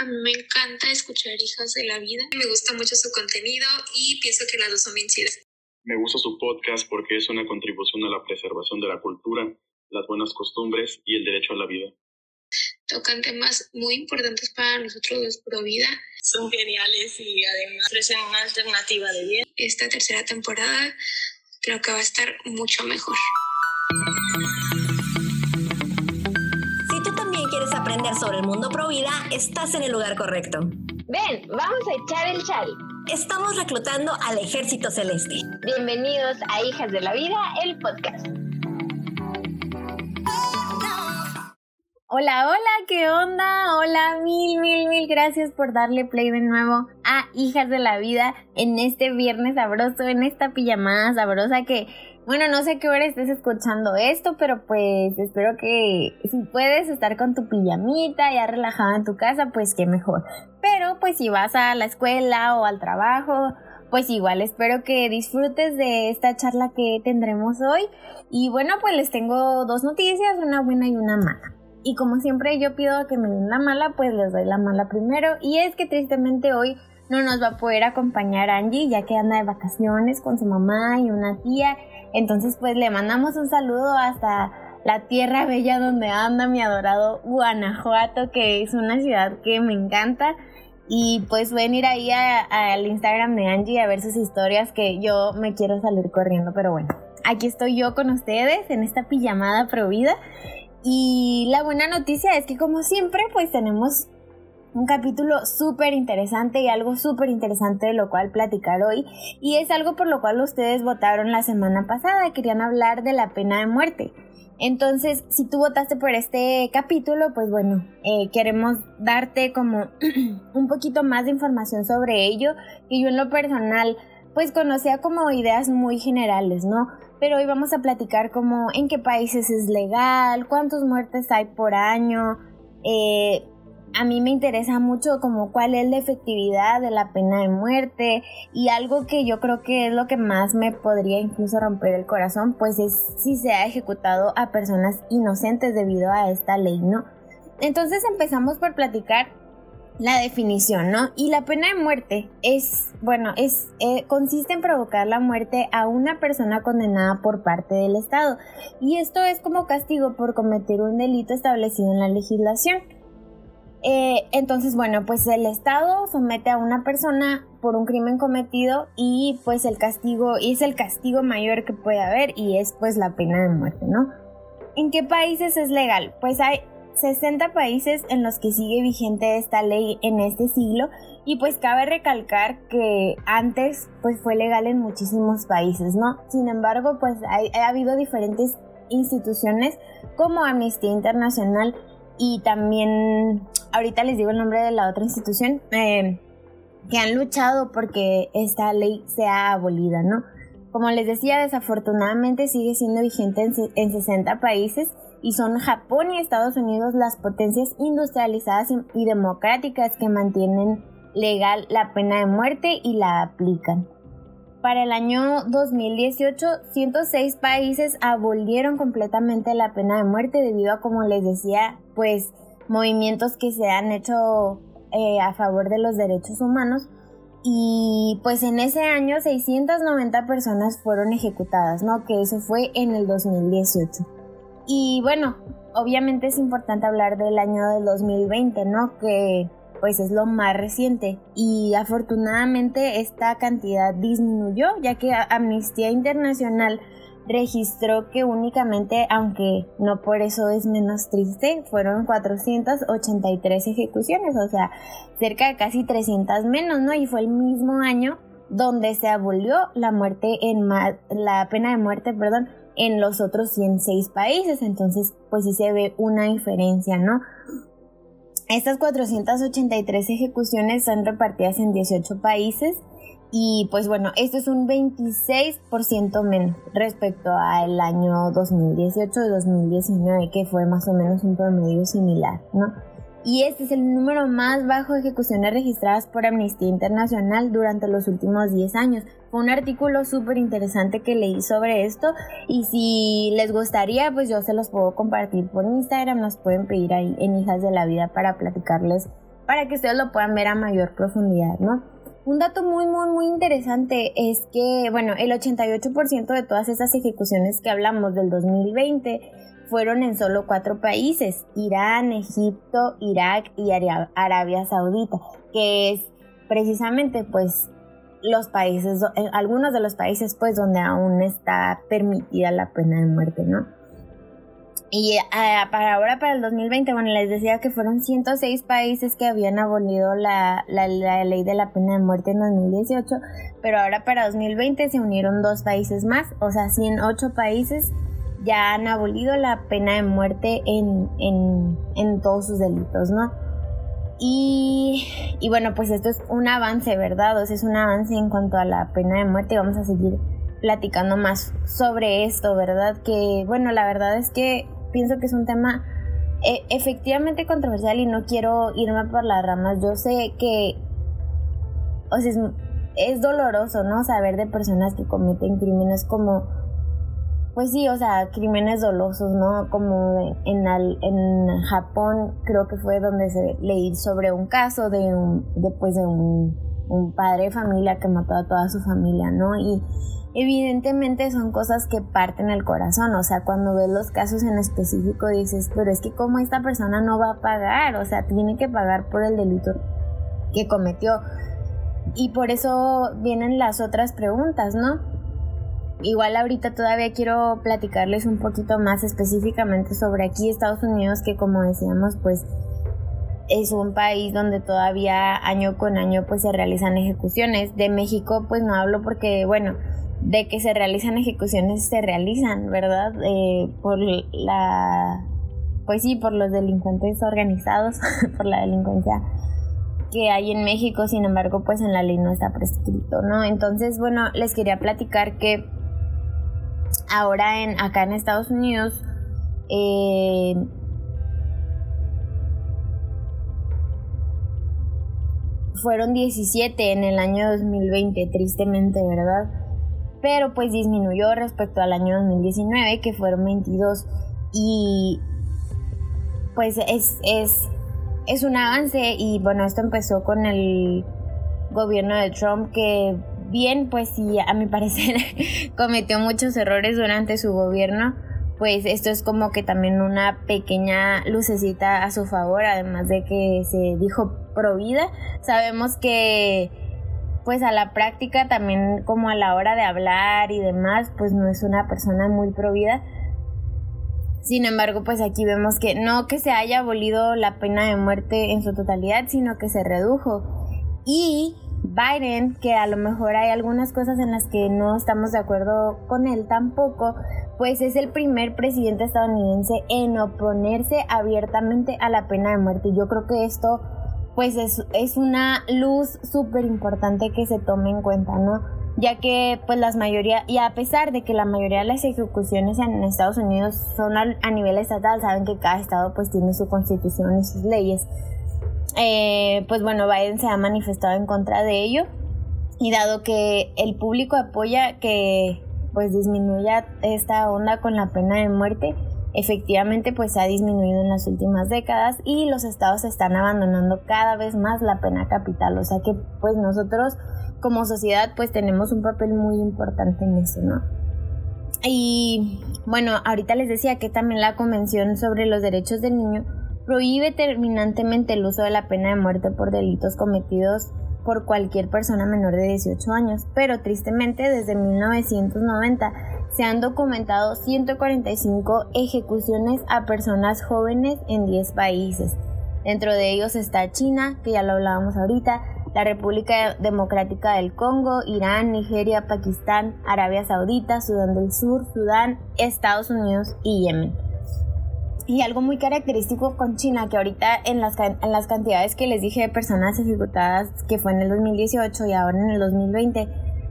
A mí me encanta escuchar Hijas de la Vida. Me gusta mucho su contenido y pienso que las dos son bien chidas. Me gusta su podcast porque es una contribución a la preservación de la cultura, las buenas costumbres y el derecho a la vida. Tocan temas muy importantes para nosotros los pro vida. Son geniales y además ofrecen una alternativa de bien. Esta tercera temporada creo que va a estar mucho mejor. Aprender sobre el mundo pro vida, estás en el lugar correcto. Ven, vamos a echar el chal. Estamos reclutando al Ejército Celeste. Bienvenidos a Hijas de la Vida, el podcast. Hola, hola, ¿qué onda? Hola, mil, mil, mil gracias por darle play de nuevo a Hijas de la Vida en este viernes sabroso, en esta pijamada sabrosa que, bueno, no sé qué hora estés escuchando esto, pero pues espero que si puedes estar con tu pijamita ya relajada en tu casa, pues qué mejor. Pero pues si vas a la escuela o al trabajo, pues igual espero que disfrutes de esta charla que tendremos hoy. Y bueno, pues les tengo dos noticias, una buena y una mala. Y como siempre yo pido que me den la mala, pues les doy la mala primero. Y es que tristemente hoy no nos va a poder acompañar Angie, ya que anda de vacaciones con su mamá y una tía. Entonces pues le mandamos un saludo hasta la tierra bella donde anda mi adorado Guanajuato, que es una ciudad que me encanta. Y pues pueden ir ahí al Instagram de Angie a ver sus historias que yo me quiero salir corriendo. Pero bueno, aquí estoy yo con ustedes en esta pijamada provida. Y la buena noticia es que como siempre pues tenemos un capítulo súper interesante y algo súper interesante de lo cual platicar hoy y es algo por lo cual ustedes votaron la semana pasada, querían hablar de la pena de muerte. Entonces, si tú votaste por este capítulo, pues bueno, eh, queremos darte como un poquito más de información sobre ello, que yo en lo personal pues conocía como ideas muy generales, ¿no? pero hoy vamos a platicar como en qué países es legal, cuántas muertes hay por año. Eh, a mí me interesa mucho como cuál es la efectividad de la pena de muerte y algo que yo creo que es lo que más me podría incluso romper el corazón, pues es si se ha ejecutado a personas inocentes debido a esta ley, ¿no? Entonces empezamos por platicar la definición, ¿no? Y la pena de muerte es, bueno, es, eh, consiste en provocar la muerte a una persona condenada por parte del Estado. Y esto es como castigo por cometer un delito establecido en la legislación. Eh, entonces, bueno, pues el Estado somete a una persona por un crimen cometido y pues el castigo, y es el castigo mayor que puede haber y es pues la pena de muerte, ¿no? ¿En qué países es legal? Pues hay 60 países en los que sigue vigente esta ley en este siglo y pues cabe recalcar que antes pues fue legal en muchísimos países, ¿no? Sin embargo pues ha, habido diferentes instituciones como Amnistía Internacional y también ahorita les digo el nombre de la otra institución eh, que han luchado porque esta ley sea abolida, ¿no? Como les decía, desafortunadamente sigue siendo vigente en, en 60 países y son Japón y Estados Unidos las potencias industrializadas y democráticas que mantienen legal la pena de muerte y la aplican. Para el año 2018, 106 países abolieron completamente la pena de muerte debido a, como les decía, pues movimientos que se han hecho eh, a favor de los derechos humanos. Y pues en ese año 690 personas fueron ejecutadas, ¿no? Que eso fue en el 2018. Y bueno, obviamente es importante hablar del año del 2020, ¿no? Que pues es lo más reciente y afortunadamente esta cantidad disminuyó ya que Amnistía Internacional registró que únicamente, aunque no por eso es menos triste, fueron 483 ejecuciones, o sea, cerca de casi 300 menos, ¿no? Y fue el mismo año donde se abolió la muerte en la pena de muerte, perdón, en los otros 106 países, entonces pues sí se ve una diferencia, ¿no? Estas 483 ejecuciones son repartidas en 18 países y pues bueno, esto es un 26% menos respecto al año 2018 y 2019 que fue más o menos un promedio similar, ¿no? y este es el número más bajo de ejecuciones registradas por Amnistía Internacional durante los últimos 10 años. Fue un artículo súper interesante que leí sobre esto y si les gustaría pues yo se los puedo compartir por Instagram, nos pueden pedir ahí en Hijas de la Vida para platicarles para que ustedes lo puedan ver a mayor profundidad, ¿no? Un dato muy, muy, muy interesante es que, bueno, el 88% de todas esas ejecuciones que hablamos del 2020 fueron en solo cuatro países, Irán, Egipto, Irak y Arabia Saudita, que es precisamente pues los países, eh, algunos de los países pues donde aún está permitida la pena de muerte, ¿no? Y eh, para ahora, para el 2020, bueno, les decía que fueron 106 países que habían abolido la, la, ley de la pena de muerte en 2018, pero ahora para 2020 se unieron dos países más, o sea, 108 países ya han abolido la pena de muerte en, en, en todos sus delitos, ¿no? Y, y, bueno, pues esto es un avance, ¿verdad? O sea, es un avance en cuanto a la pena de muerte y vamos a seguir platicando más sobre esto, ¿verdad? Que bueno, la verdad es que pienso que es un tema eh, efectivamente controversial y no quiero irme por las ramas. Yo sé que, o sea, es, es doloroso, ¿no? Saber de personas que cometen crímenes como pues sí, o sea, crímenes dolosos, ¿no? Como en, en Japón creo que fue donde se leí sobre un caso de un, después de un, un padre de familia que mató a toda su familia, ¿no? Y evidentemente son cosas que parten el corazón, o sea, cuando ves los casos en específico dices, pero es que como esta persona no va a pagar, o sea, tiene que pagar por el delito que cometió. Y por eso vienen las otras preguntas, ¿no? Igual ahorita todavía quiero platicarles un poquito más específicamente sobre aquí Estados Unidos, que como decíamos, pues es un país donde todavía año con año pues se realizan ejecuciones. De México pues no hablo porque, bueno, de que se realizan ejecuciones se realizan, ¿verdad? Eh, por la, pues sí, por los delincuentes organizados, por la delincuencia que hay en México, sin embargo, pues en la ley no está prescrito, ¿no? Entonces, bueno, les quería platicar que ahora en, acá en Estados Unidos, eh, fueron 17 en el año 2020, tristemente, ¿verdad? Pero pues disminuyó respecto al año 2019, que fueron 22. Y pues es, es, es un avance y bueno, esto empezó con el gobierno de Trump que bien, pues sí, a mi parecer cometió muchos errores durante su gobierno, pues esto es como que también una pequeña lucecita a su favor, además de que se dijo pro vida. Sabemos que pues a la práctica también como a la hora de hablar y demás, pues no es una persona muy pro vida. Sin embargo, pues aquí vemos que no que se haya abolido la pena de muerte en su totalidad, sino que se redujo. Y Biden, que a lo mejor hay algunas cosas en las que no estamos de acuerdo con él tampoco, pues es el primer presidente estadounidense en oponerse abiertamente a la pena de muerte. Yo creo que esto pues es, es una luz súper importante que se tome en cuenta, ¿no? Ya que pues las mayoría, y a pesar de que la mayoría de las ejecuciones en Estados Unidos son a, a nivel estatal, saben que cada estado pues tiene su constitución y sus leyes eh, pues bueno, Biden se ha manifestado en contra de ello y dado que el público apoya que pues disminuya esta onda con la pena de muerte, efectivamente pues ha disminuido en las últimas décadas y los estados están abandonando cada vez más la pena capital, o sea que pues nosotros como sociedad pues tenemos un papel muy importante en eso, ¿no? Y bueno, ahorita les decía que también la Convención sobre los Derechos del Niño prohíbe terminantemente el uso de la pena de muerte por delitos cometidos por cualquier persona menor de 18 años, pero tristemente desde 1990 se han documentado 145 ejecuciones a personas jóvenes en 10 países. Dentro de ellos está China, que ya lo hablábamos ahorita, la República Democrática del Congo, Irán, Nigeria, Pakistán, Arabia Saudita, Sudán del Sur, Sudán, Estados Unidos y Yemen. Y algo muy característico con China, que ahorita en las, en las cantidades que les dije de personas ejecutadas, que fue en el 2018 y ahora en el 2020,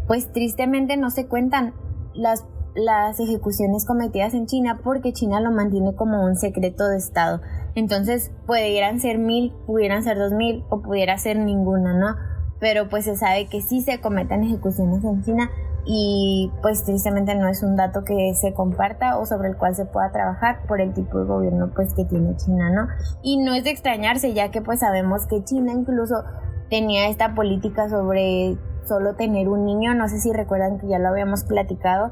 pues tristemente no se cuentan las, las ejecuciones cometidas en China porque China lo mantiene como un secreto de Estado. Entonces, pudieran ser mil, pudieran ser dos mil o pudiera ser ninguna, ¿no? Pero pues se sabe que sí se cometen ejecuciones en China y pues tristemente no es un dato que se comparta o sobre el cual se pueda trabajar por el tipo de gobierno pues que tiene China, ¿no? Y no es de extrañarse ya que pues sabemos que China incluso tenía esta política sobre solo tener un niño, no sé si recuerdan que ya lo habíamos platicado,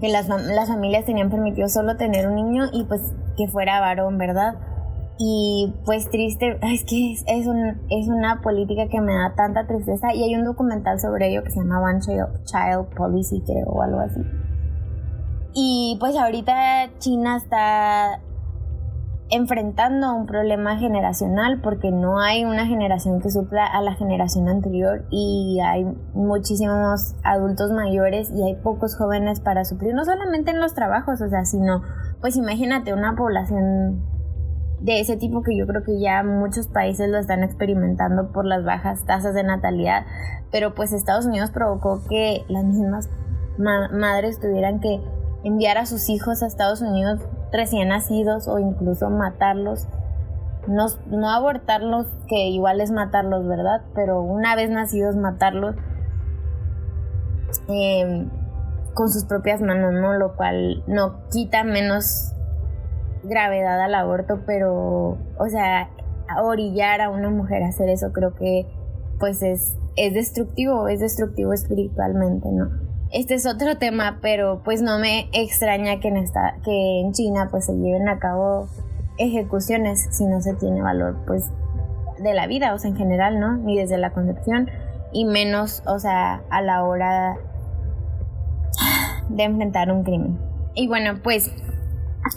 que las, las familias tenían permitido solo tener un niño y pues que fuera varón, ¿verdad? Y pues triste, es que es, un, es una política que me da tanta tristeza y hay un documental sobre ello que se llama One Child, Policy, creo, o algo así. Y pues ahorita China está enfrentando un problema generacional porque no hay una generación que supla a la generación anterior y hay muchísimos adultos mayores y hay pocos jóvenes para suplir, no solamente en los trabajos, o sea, sino, pues imagínate una población de ese tipo que yo creo que ya muchos países lo están experimentando por las bajas tasas de natalidad, pero pues Estados Unidos provocó que las mismas madres tuvieran que enviar a sus hijos a Estados Unidos recién nacidos o incluso matarlos. No, no abortarlos, que igual es matarlos, ¿verdad? Pero una vez nacidos matarlos em, con sus propias manos, ¿no? Lo cual no quita menos gravedad al aborto, pero, o sea, orillar a una mujer a hacer eso creo que pues es, es destructivo, es destructivo espiritualmente, ¿no? Este es otro tema, pero pues no me extraña que en, esta, que en China pues se lleven a cabo ejecuciones si no se tiene valor pues de la vida, o sea, en general, ¿no? Ni desde la concepción y menos, o sea, a la hora de enfrentar un crimen. Y bueno, pues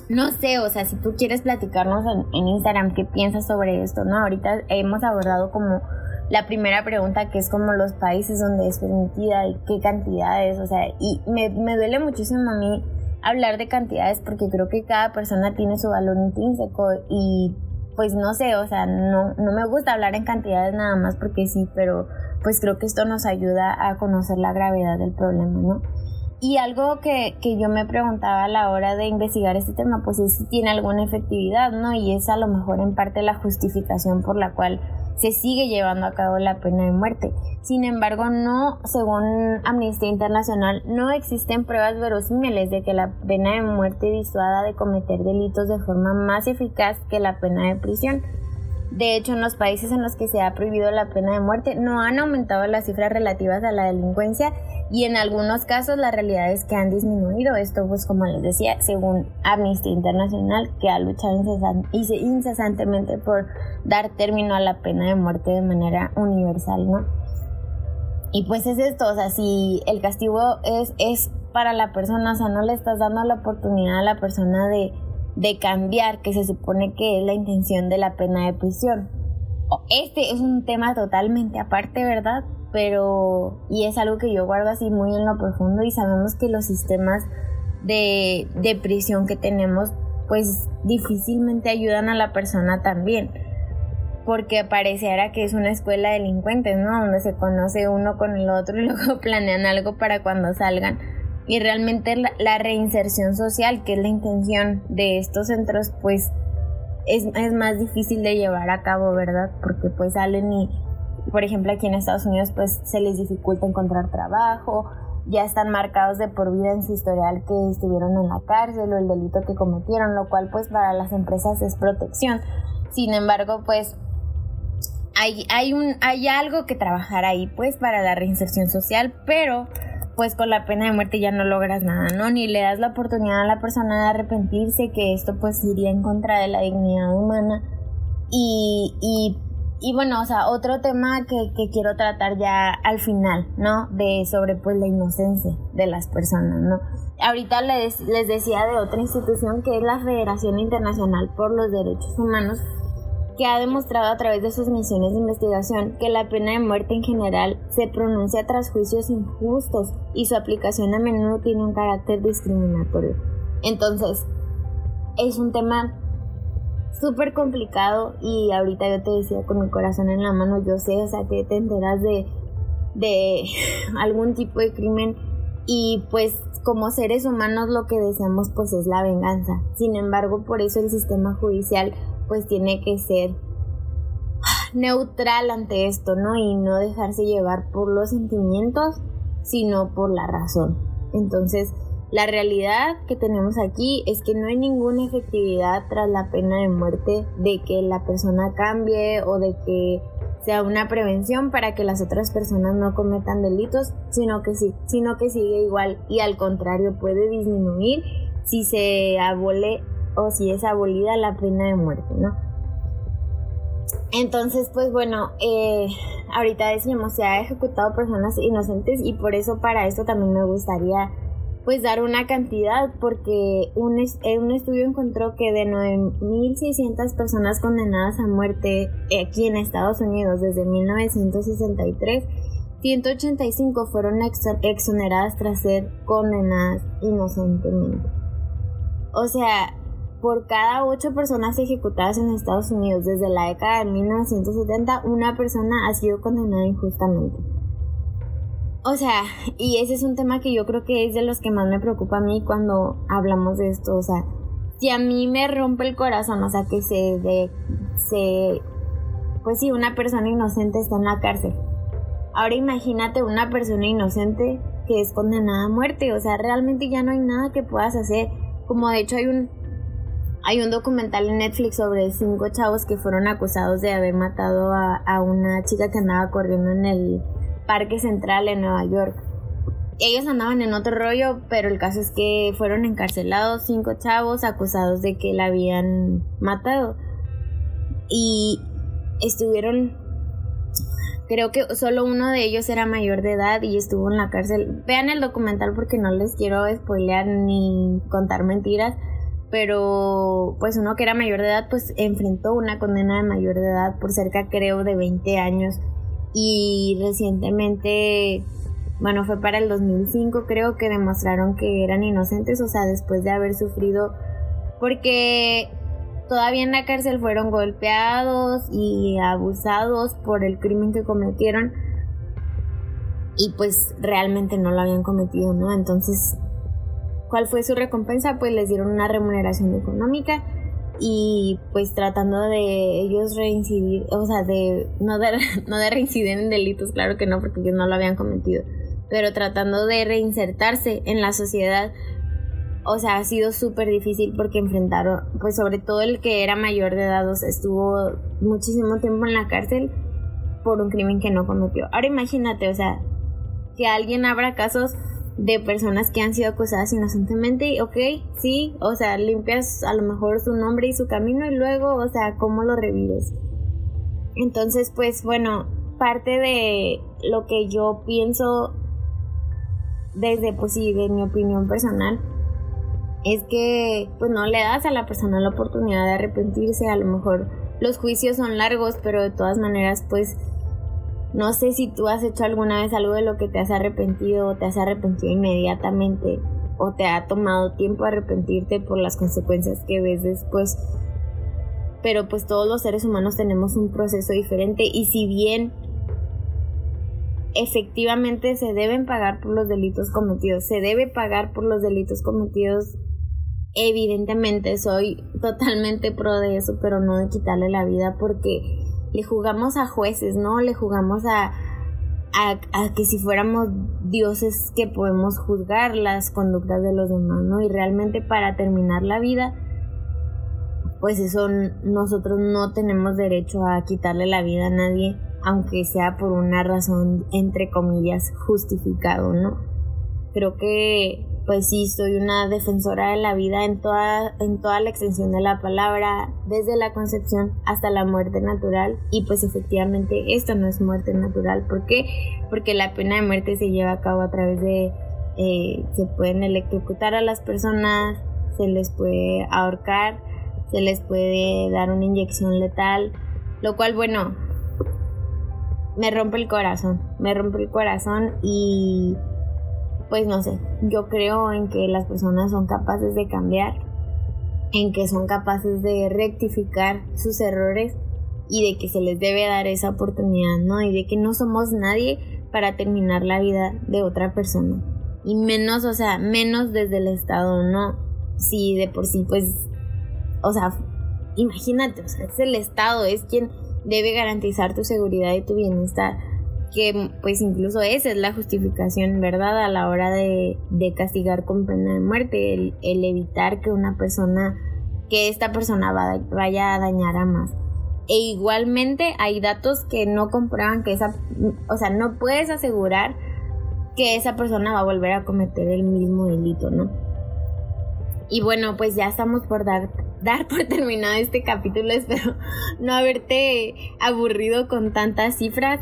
no sé, o sea, si tú quieres platicarnos en, en, Instagram qué piensas sobre esto, ¿no? Ahorita hemos abordado como la primera pregunta que es como los países donde es permitida y qué cantidades, o sea, y me, me duele muchísimo a mí hablar de cantidades porque creo que cada persona tiene su valor intrínseco y pues no sé, o sea, no, no me gusta hablar en cantidades nada más porque sí, pero pues creo que esto nos ayuda a conocer la gravedad del problema, ¿no? Y algo que, que, yo me preguntaba a la hora de investigar este tema, pues es si tiene alguna efectividad, ¿no? Y es a lo mejor en parte la justificación por la cual se sigue llevando a cabo la pena de muerte. Sin embargo, no, según Amnistía Internacional, no existen pruebas verosímiles de que la pena de muerte disuada de cometer delitos de forma más eficaz que la pena de prisión. De hecho, en los países en los que se ha prohibido la pena de muerte no han aumentado las cifras relativas a la delincuencia y en algunos casos la realidad es que han disminuido. Esto pues como les decía, según Amnistía Internacional que ha luchado incesantemente por dar término a la pena de muerte de manera universal, ¿no? Y pues es esto, o sea, si el castigo es, es para la persona, o sea, no le estás dando la oportunidad a la persona de de cambiar, que se supone que es la intención de la pena de prisión. Este es un tema totalmente aparte, ¿verdad? Pero, y es algo que yo guardo así muy en lo profundo y sabemos que los sistemas de, de prisión que tenemos, pues difícilmente ayudan a la persona también. Porque pareciera que es una escuela de delincuentes, ¿no? Donde se conoce uno con el otro y luego planean algo para cuando salgan y realmente la, reinserción social, que es la intención de estos centros, pues es, es, más difícil de llevar a cabo, ¿verdad? Porque pues salen y, por ejemplo, aquí en Estados Unidos pues se les dificulta encontrar trabajo, ya están marcados de por vida en su historial que estuvieron en la cárcel o el delito que cometieron, lo cual pues para las empresas es protección. Sin embargo, pues hay, hay, un, hay algo que trabajar ahí pues para la reinserción social, pero pues con la pena de muerte ya no logras nada, ¿no? Ni le das la oportunidad a la persona de arrepentirse, que esto pues iría en contra de la dignidad humana. Y, y, bueno, o sea, otro tema que, que, quiero tratar ya al final, ¿no? De sobre pues la inocencia de las personas, ¿no? Ahorita les, les decía de otra institución que es la Federación Internacional por los Derechos Humanos, que ha demostrado a través de sus misiones de investigación que la pena de muerte en general se pronuncia tras juicios injustos y su aplicación a menudo tiene un carácter discriminatorio. Entonces, es un tema súper complicado y ahorita yo te decía con mi corazón en la mano, yo sé, o sea, que te enteras de, de algún tipo de crimen y pues como seres humanos lo que deseamos pues es la venganza. Sin embargo, por eso el sistema judicial pues tiene que ser neutral ante esto, ¿no? Y no dejarse llevar por los sentimientos sino por la razón. Entonces, la realidad que tenemos aquí es que no hay ninguna efectividad tras la pena de muerte de que la persona cambie o de que sea una prevención para que las otras personas no cometan delitos, sino que sí, sino que sigue igual y al contrario puede disminuir si se abole o si es abolida la pena de muerte, ¿no? Entonces, pues bueno, eh, ahorita decimos, se ha ejecutado personas inocentes y por eso para esto también me gustaría pues dar una cantidad porque un, eh, un estudio encontró que de 9.600 personas condenadas a muerte aquí en Estados Unidos desde 1963, 185 fueron exoneradas tras ser condenadas inocentemente. O sea, por cada 8 personas ejecutadas en Estados Unidos desde la década de 1970, una persona ha sido condenada injustamente. O sea, y ese es un tema que yo creo que es de los que más me preocupa a mí cuando hablamos de esto. O sea, si a mí me rompe el corazón, o sea, que se de, se, pues sí, una persona inocente está en la cárcel. Ahora imagínate una persona inocente que es condenada a muerte. O sea, realmente ya no hay nada que puedas hacer. Como de hecho hay un, hay un documental en Netflix sobre cinco chavos que fueron acusados de haber matado a, una chica que andaba corriendo en el Parque Central en Nueva York. Ellos andaban en otro rollo, pero el caso es que fueron encarcelados cinco chavos acusados de que la habían matado. Y estuvieron creo que solo uno de ellos era mayor de edad y estuvo en la cárcel. Vean el documental porque no les quiero spoilear ni contar mentiras, pero pues uno que era mayor de edad pues enfrentó una condena de mayor de edad por cerca creo de 20 años y recientemente, bueno, fue para el 2005 creo que demostraron que eran inocentes, o sea, después de haber sufrido, porque todavía en la cárcel fueron golpeados y abusados por el crimen que cometieron y pues realmente no lo habían cometido, ¿no? Entonces, ¿cuál fue su recompensa? Pues les dieron una remuneración económica y pues tratando de ellos reincidir, o sea, de no de, no de reincidir en delitos, claro que no, porque ellos no lo habían cometido, pero tratando de reinsertarse en la sociedad, o sea, ha sido súper difícil porque enfrentaron, pues sobre todo el que era mayor de edad, o sea, estuvo muchísimo tiempo en la cárcel por un crimen que no cometió. Ahora imagínate, o sea, que alguien abra casos de personas que han sido acusadas inocentemente, ok, sí, o sea, limpias a lo mejor su nombre y su camino y luego, o sea, ¿cómo lo revives? Entonces, pues bueno, parte de lo que yo pienso desde, pues sí, de mi opinión personal, es que pues no le das a la persona la oportunidad de arrepentirse, a lo mejor los juicios son largos, pero de todas maneras, pues no sé si tú has hecho alguna vez algo de lo que te has arrepentido o te has arrepentido inmediatamente o te ha tomado tiempo arrepentirte por las consecuencias que ves después. Pero pues todos los seres humanos tenemos un proceso diferente y si bien efectivamente se deben pagar por los delitos cometidos, se debe pagar por los delitos cometidos, evidentemente soy totalmente pro de eso, pero no de quitarle la vida porque le jugamos a jueces, ¿no? Le jugamos a, a, que si fuéramos dioses que podemos juzgar las conductas de los demás, ¿no? Y realmente para terminar la vida, pues eso nosotros no tenemos derecho a quitarle la vida a nadie, aunque sea por una razón entre comillas justificado, ¿no? Creo que pues sí, soy una defensora de la vida en toda, en toda la extensión de la palabra, desde la concepción hasta la muerte natural. Y pues efectivamente esto no es muerte natural. ¿Por qué? Porque la pena de muerte se lleva a cabo a través de... Eh, se pueden electrocutar a las personas, se les puede ahorcar, se les puede dar una inyección letal, lo cual, bueno, me rompe el corazón, me rompe el corazón y pues no sé, yo creo en que las personas son capaces de cambiar, en que son capaces de rectificar sus errores y de que se les debe dar esa oportunidad, ¿no? Y de que no somos nadie para terminar la vida de otra persona. Y menos, o sea, menos desde el Estado, ¿no? Si de por sí, pues, o sea, imagínate, o sea, es el Estado, es quien debe garantizar tu seguridad y tu bienestar que pues incluso esa es la justificación, ¿verdad? A la hora de, de castigar con pena de muerte, el, el, evitar que una persona, que esta persona vaya a dañar a más. E igualmente hay datos que no comprueban que esa, o sea, no puedes asegurar que esa persona va a volver a cometer el mismo delito, ¿no? Y bueno, pues ya estamos por dar, dar por terminado este capítulo. Espero no haberte aburrido con tantas cifras.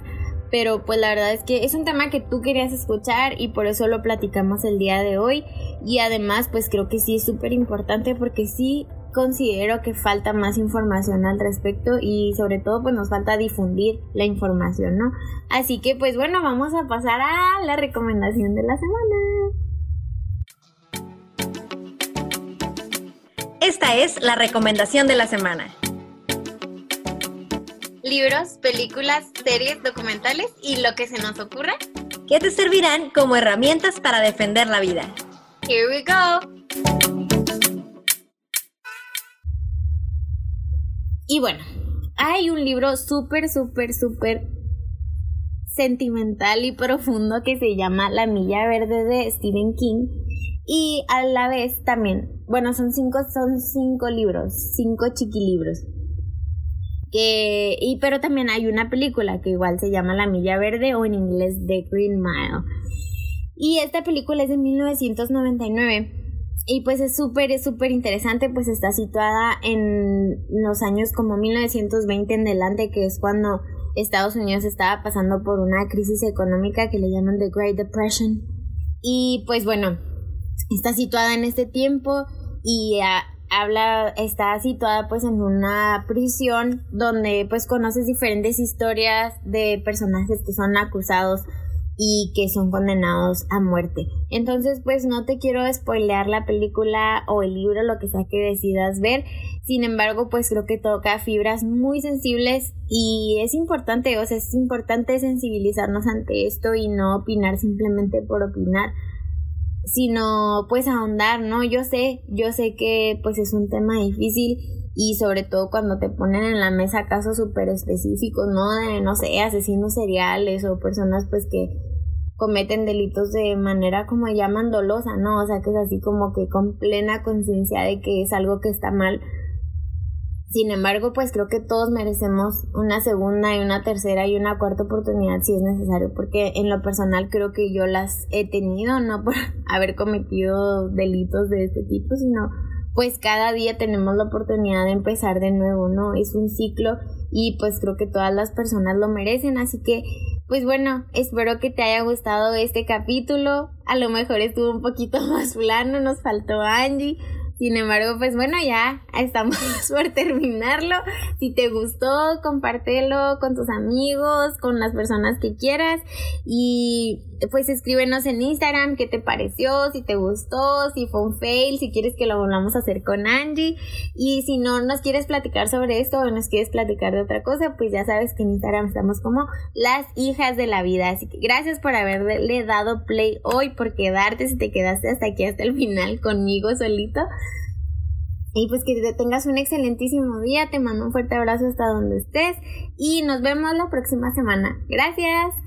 Pero pues la verdad es que es un tema que tú querías escuchar y por eso lo platicamos el día de hoy. Y además pues creo que sí es súper importante porque sí considero que falta más información al respecto y sobre todo pues nos falta difundir la información, ¿no? Así que pues bueno, vamos a pasar a la recomendación de la semana. Esta es la recomendación de la semana. Libros, películas, series, documentales y lo que se nos ocurra que te servirán como herramientas para defender la vida. Here we go. Y bueno, hay un libro súper, súper, súper sentimental y profundo que se llama La Milla Verde de Stephen King. Y a la vez también, bueno, son cinco, son cinco libros, cinco chiquilibros. Que, y, pero también hay una película que igual se llama La Milla Verde o en inglés The Green Mile. Y esta película es de 1999 y pues es súper, súper interesante, pues está situada en los años como 1920 en adelante, que es cuando Estados Unidos estaba pasando por una crisis económica que le llaman The Great Depression. Y pues bueno, está situada en este tiempo y ah, habla, está situada pues en una prisión donde pues conoces diferentes historias de personajes que son acusados y que son condenados a muerte. Entonces, pues no te quiero spoilear la película o el libro, lo que sea que decidas ver. Sin embargo, pues creo que toca fibras muy sensibles y es importante, o sea, es importante sensibilizarnos ante esto y no opinar simplemente por opinar, sino pues ahondar, ¿no? Yo sé, yo sé que pues es un tema difícil y sobre todo cuando te ponen en la mesa casos súper específicos, ¿no? De, no sé, asesinos seriales o personas pues que cometen delitos de manera como llaman dolosa, ¿no? O sea, que es así como que con plena conciencia de que es algo que está mal. Sin embargo, pues creo que todos merecemos una segunda y una tercera y una cuarta oportunidad si es necesario, porque en lo personal creo que yo las he tenido, no por haber cometido delitos de este tipo, sino pues cada día tenemos la oportunidad de empezar de nuevo, ¿no? Es un ciclo y pues creo que todas las personas lo merecen, así que pues bueno, espero que te haya gustado este capítulo. A lo mejor estuvo un poquito más plano, nos faltó Angie. Sin embargo, pues bueno, ya estamos por terminarlo. Si te gustó, compártelo con tus amigos, con las personas que quieras. Y pues escríbenos en Instagram qué te pareció, si te gustó, si fue un fail, si quieres que lo volvamos a hacer con Angie. Y si no nos quieres platicar sobre esto o nos quieres platicar de otra cosa, pues ya sabes que en Instagram estamos como las hijas de la vida. Así que gracias por haberle dado play hoy, por quedarte si te quedaste hasta aquí, hasta el final conmigo solito. Y pues que te tengas un excelentísimo día, te mando un fuerte abrazo hasta donde estés y nos vemos la próxima semana. Gracias.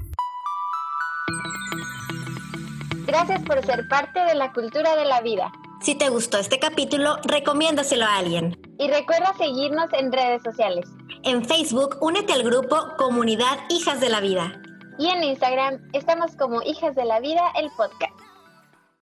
Gracias por ser parte de la cultura de la vida. Si te gustó este capítulo, recomiéndaselo a alguien. Y recuerda seguirnos en redes sociales. En Facebook, únete al grupo Comunidad Hijas de la Vida. Y en Instagram estamos como Hijas de la Vida, el podcast.